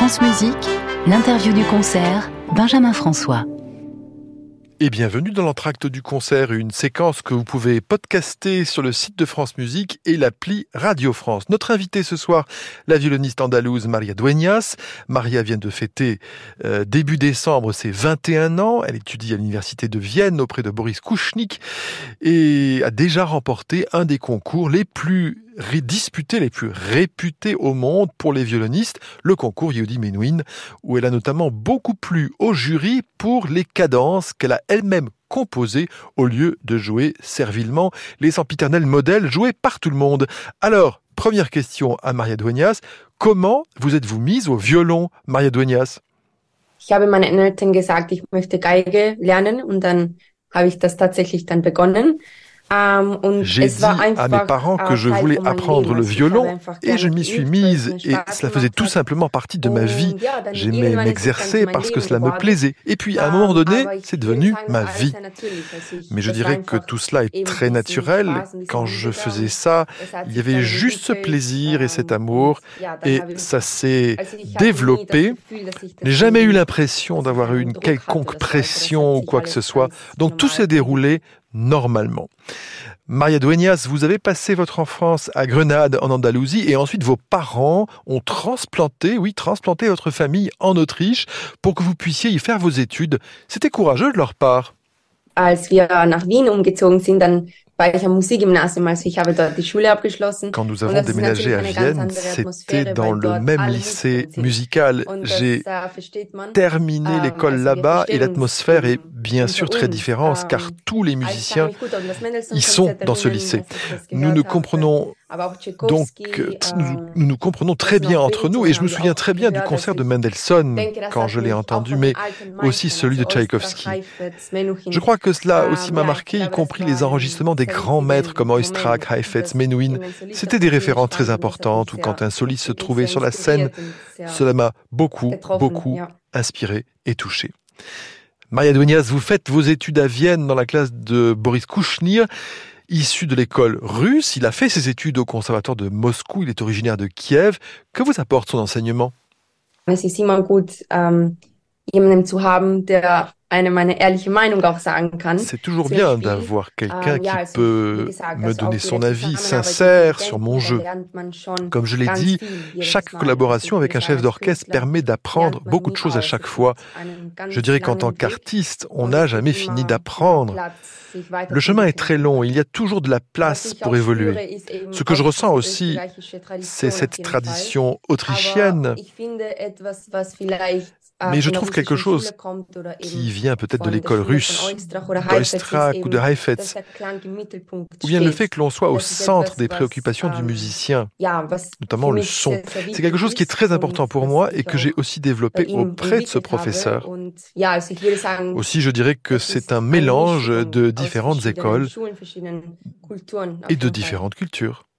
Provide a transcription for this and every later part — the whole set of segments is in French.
France Musique, l'interview du concert, Benjamin François. Et bienvenue dans l'entracte du concert, une séquence que vous pouvez podcaster sur le site de France Musique et l'appli Radio France. Notre invitée ce soir, la violoniste andalouse Maria Dueñas. Maria vient de fêter euh, début décembre ses 21 ans. Elle étudie à l'université de Vienne auprès de Boris Kouchnik et a déjà remporté un des concours les plus disputés, les plus réputés au monde pour les violonistes, le concours Yehudi Menuhin, où elle a notamment beaucoup plu au jury pour les cadences qu'elle a elle-même composées au lieu de jouer servilement les sempiternels modèles joués par tout le monde. Alors, première question à Maria Dueñas, comment vous êtes-vous mise au violon, Maria Dueñas? Ich habe meinen Eltern gesagt, ich Geige lernen und dann habe. Euh, J'ai dit à mes parents que je voulais apprendre le violon et je m'y suis mise et cela faisait tout simplement partie de ma vie. J'aimais m'exercer parce que cela me plaisait. Et puis à un moment donné, c'est devenu ma vie. Mais je dirais que tout cela est très naturel. Quand je faisais ça, il y avait juste ce plaisir et cet amour et ça s'est développé. Je n'ai jamais eu l'impression d'avoir eu une quelconque pression ou quoi que ce soit. Donc tout s'est déroulé normalement. Maria Dueñas, vous avez passé votre enfance à Grenade en Andalousie et ensuite vos parents ont transplanté, oui, transplanté votre famille en Autriche pour que vous puissiez y faire vos études. C'était courageux de leur part. Als wir nach Wien umgezogen sind, dann quand nous avons déménagé à Vienne, c'était dans le même lycée musical. J'ai terminé ähm, l'école là-bas et l'atmosphère est bien sûr très différente car ähm, tous les musiciens y sont dans ce lycée. Nous ne comprenons donc, euh, nous, nous, comprenons très bien entre nous, et je me souviens très bien du concert de Mendelssohn quand je l'ai entendu, mais aussi celui de Tchaïkovski. Je crois que cela aussi m'a marqué, y compris les enregistrements des grands maîtres comme Oistrakh, Heifetz, Menuhin. C'était des références très importantes, ou quand un soliste se trouvait sur la scène, cela m'a beaucoup, beaucoup inspiré et touché. Maria Dueñas, vous faites vos études à Vienne dans la classe de Boris Kouchnir. Issu de l'école russe, il a fait ses études au conservatoire de Moscou, il est originaire de Kiev. Que vous apporte son enseignement? C'est toujours bien d'avoir quelqu'un qui peut me donner son avis sincère sur mon jeu. Comme je l'ai dit, chaque collaboration avec un chef d'orchestre permet d'apprendre beaucoup de choses à chaque fois. Je dirais qu'en tant qu'artiste, on n'a jamais fini d'apprendre. Le chemin est très long, il y a toujours de la place pour évoluer. Ce que je ressens aussi, c'est cette tradition autrichienne mais je trouve quelque chose qui vient peut-être de l'école russe, d'Oistrakh ou de Heifetz, ou bien le fait que l'on soit au centre des préoccupations du musicien, notamment le son. C'est quelque chose qui est très important pour moi et que j'ai aussi développé auprès de ce professeur. Aussi, je dirais que c'est un mélange de différentes écoles et de différentes cultures.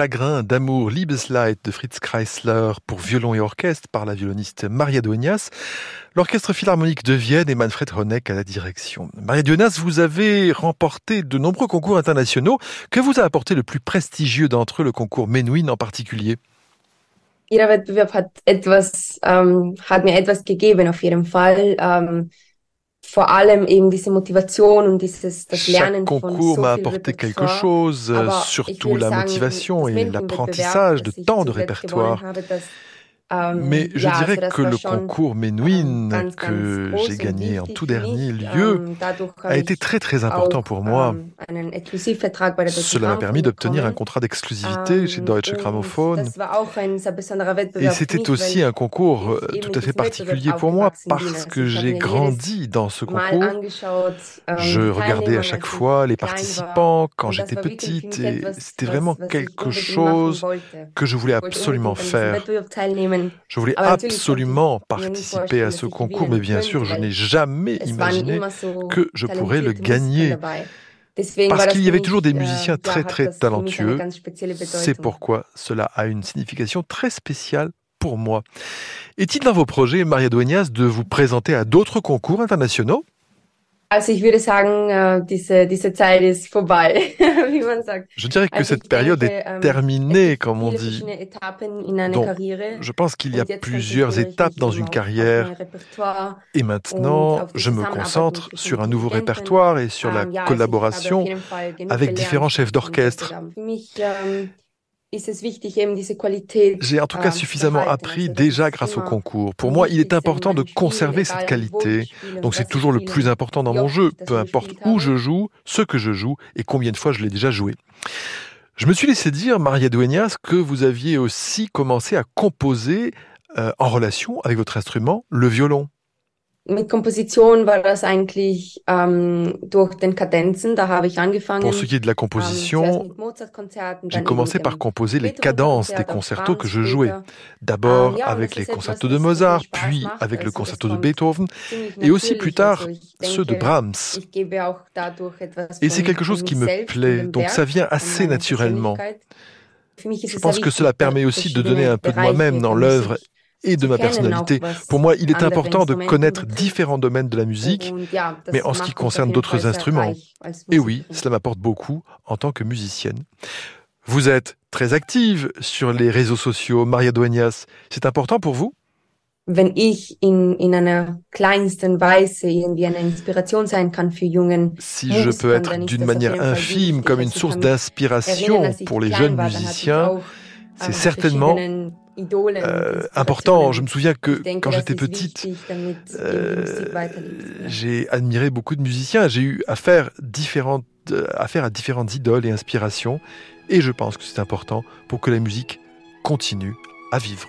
Chagrin d'amour, Liebesleid de Fritz Kreisler pour violon et orchestre par la violoniste Maria Dueñas. L'Orchestre Philharmonique de Vienne et Manfred Honeck à la direction. Maria Dueñas, vous avez remporté de nombreux concours internationaux. Que vous a apporté le plus prestigieux d'entre eux, le concours Menuhin en particulier? Wettbewerb hat etwas, ähm, hat. Ähm, vor allem eben diese Motivation und dieses das Lernen Chaque concours m'a apporté quelque chose, surtout la motivation et l'apprentissage de tant de répertoires. Euh, Mais je dirais que le concours Menuhin que j'ai gagné en tout dernier lieu a été très très important pour moi. Cela m'a permis d'obtenir un contrat d'exclusivité chez Deutsche Grammophon. Et c'était aussi un concours euh, tout à fait particulier pour moi parce que j'ai grandi dans ce concours. Je regardais à chaque fois les participants quand j'étais petite et c'était vraiment quelque chose que je voulais absolument faire. Je voulais absolument participer à ce concours, mais bien sûr, je n'ai jamais imaginé que je pourrais le gagner. Parce qu'il y avait toujours des musiciens très très talentueux. C'est pourquoi cela a une signification très spéciale pour moi. Est-il dans vos projets, Maria Dueñas, de vous présenter à d'autres concours internationaux? Also ich würde sagen, diese, diese Zeit ist vorbei, wie man sagt. Je dirais que cette période est ähm, terminée, comme on dit. Donc, je pense qu'il y a plusieurs étapes dans une carrière. Et maintenant, je me concentre sur un nouveau répertoire et sur la ähm, collaboration avec différents chefs d'orchestre. J'ai en tout cas ähm, suffisamment appris déjà grâce au concours. Pour moi, il est important de conserver cette qualité. Donc c'est toujours le plus important dans mon jeu, peu importe où je joue, ce que je joue et combien de fois je l'ai déjà joué. Je me suis laissé dire, Maria Dueñas, que vous aviez aussi commencé à composer euh, en relation avec votre instrument, le violon. Mit Komposition war das eigentlich ähm, durch den Kadenzen. Da habe ich angefangen. Pour ce qui est de la composition, j'ai commencé par composer les cadences des concertos que je jouais. D'abord avec les concertos de Mozart, puis avec le concerto de Beethoven, et aussi plus tard ceux de Brahms. Et c'est quelque chose qui me plaît, donc ça vient assez naturellement. Je pense que cela permet aussi de donner un peu de moi-même dans l'œuvre et de ma personnalité. Pour moi, il est important de connaître différents domaines de la musique, mais en ce qui concerne d'autres instruments. Et oui, cela m'apporte beaucoup en tant que musicienne. Vous êtes très active sur les réseaux sociaux, Maria Dueñas. C'est important pour vous? Si je peux être d'une manière infime comme une source d'inspiration pour les jeunes musiciens, c'est certainement euh, important. Je me souviens que quand j'étais petite, euh, j'ai admiré beaucoup de musiciens. J'ai eu affaire, différentes, affaire à différentes idoles et inspirations. Et je pense que c'est important pour que la musique continue à vivre.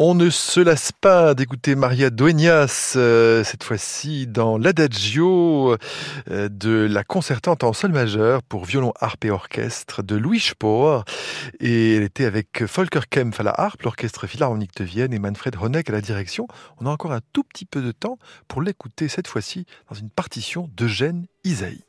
On ne se lasse pas d'écouter Maria Dueñas, euh, cette fois-ci dans l'Adagio euh, de la concertante en sol majeur pour violon, harpe et orchestre de Louis Spohr. Et elle était avec Volker Kempf à la harpe, l'orchestre philharmonique de Vienne et Manfred Honeck à la direction. On a encore un tout petit peu de temps pour l'écouter cette fois-ci dans une partition d'Eugène Isaïe.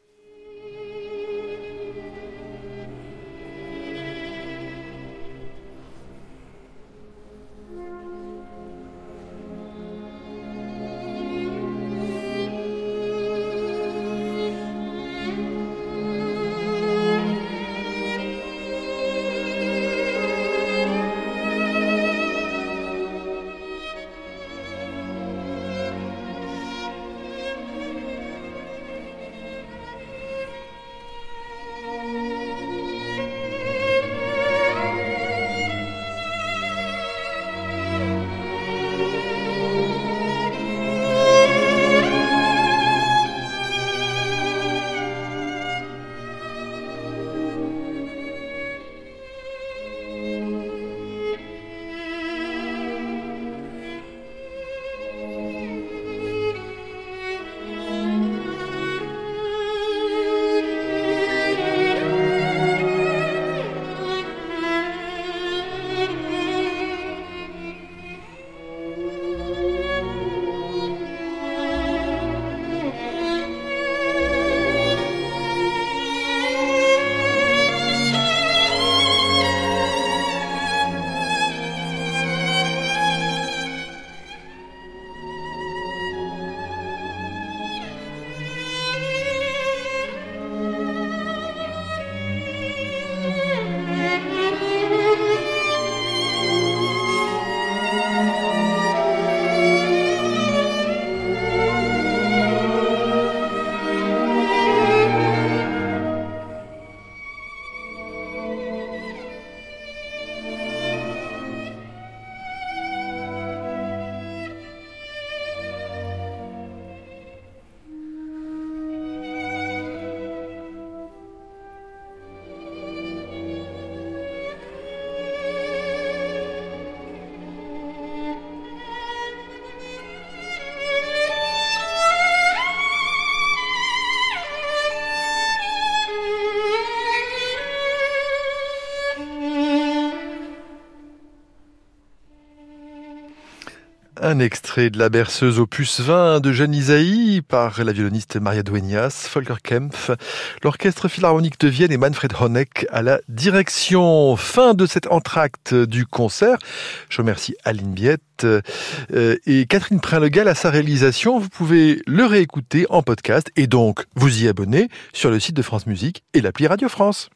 Un extrait de la berceuse opus 20 de Jeanne Isaïe par la violoniste Maria Dueñas, Volker Kempf, l'orchestre philharmonique de Vienne et Manfred Honeck à la direction. Fin de cet entracte du concert. Je remercie Aline Biette euh, et Catherine Prinlegal à sa réalisation. Vous pouvez le réécouter en podcast et donc vous y abonner sur le site de France Musique et l'appli Radio France.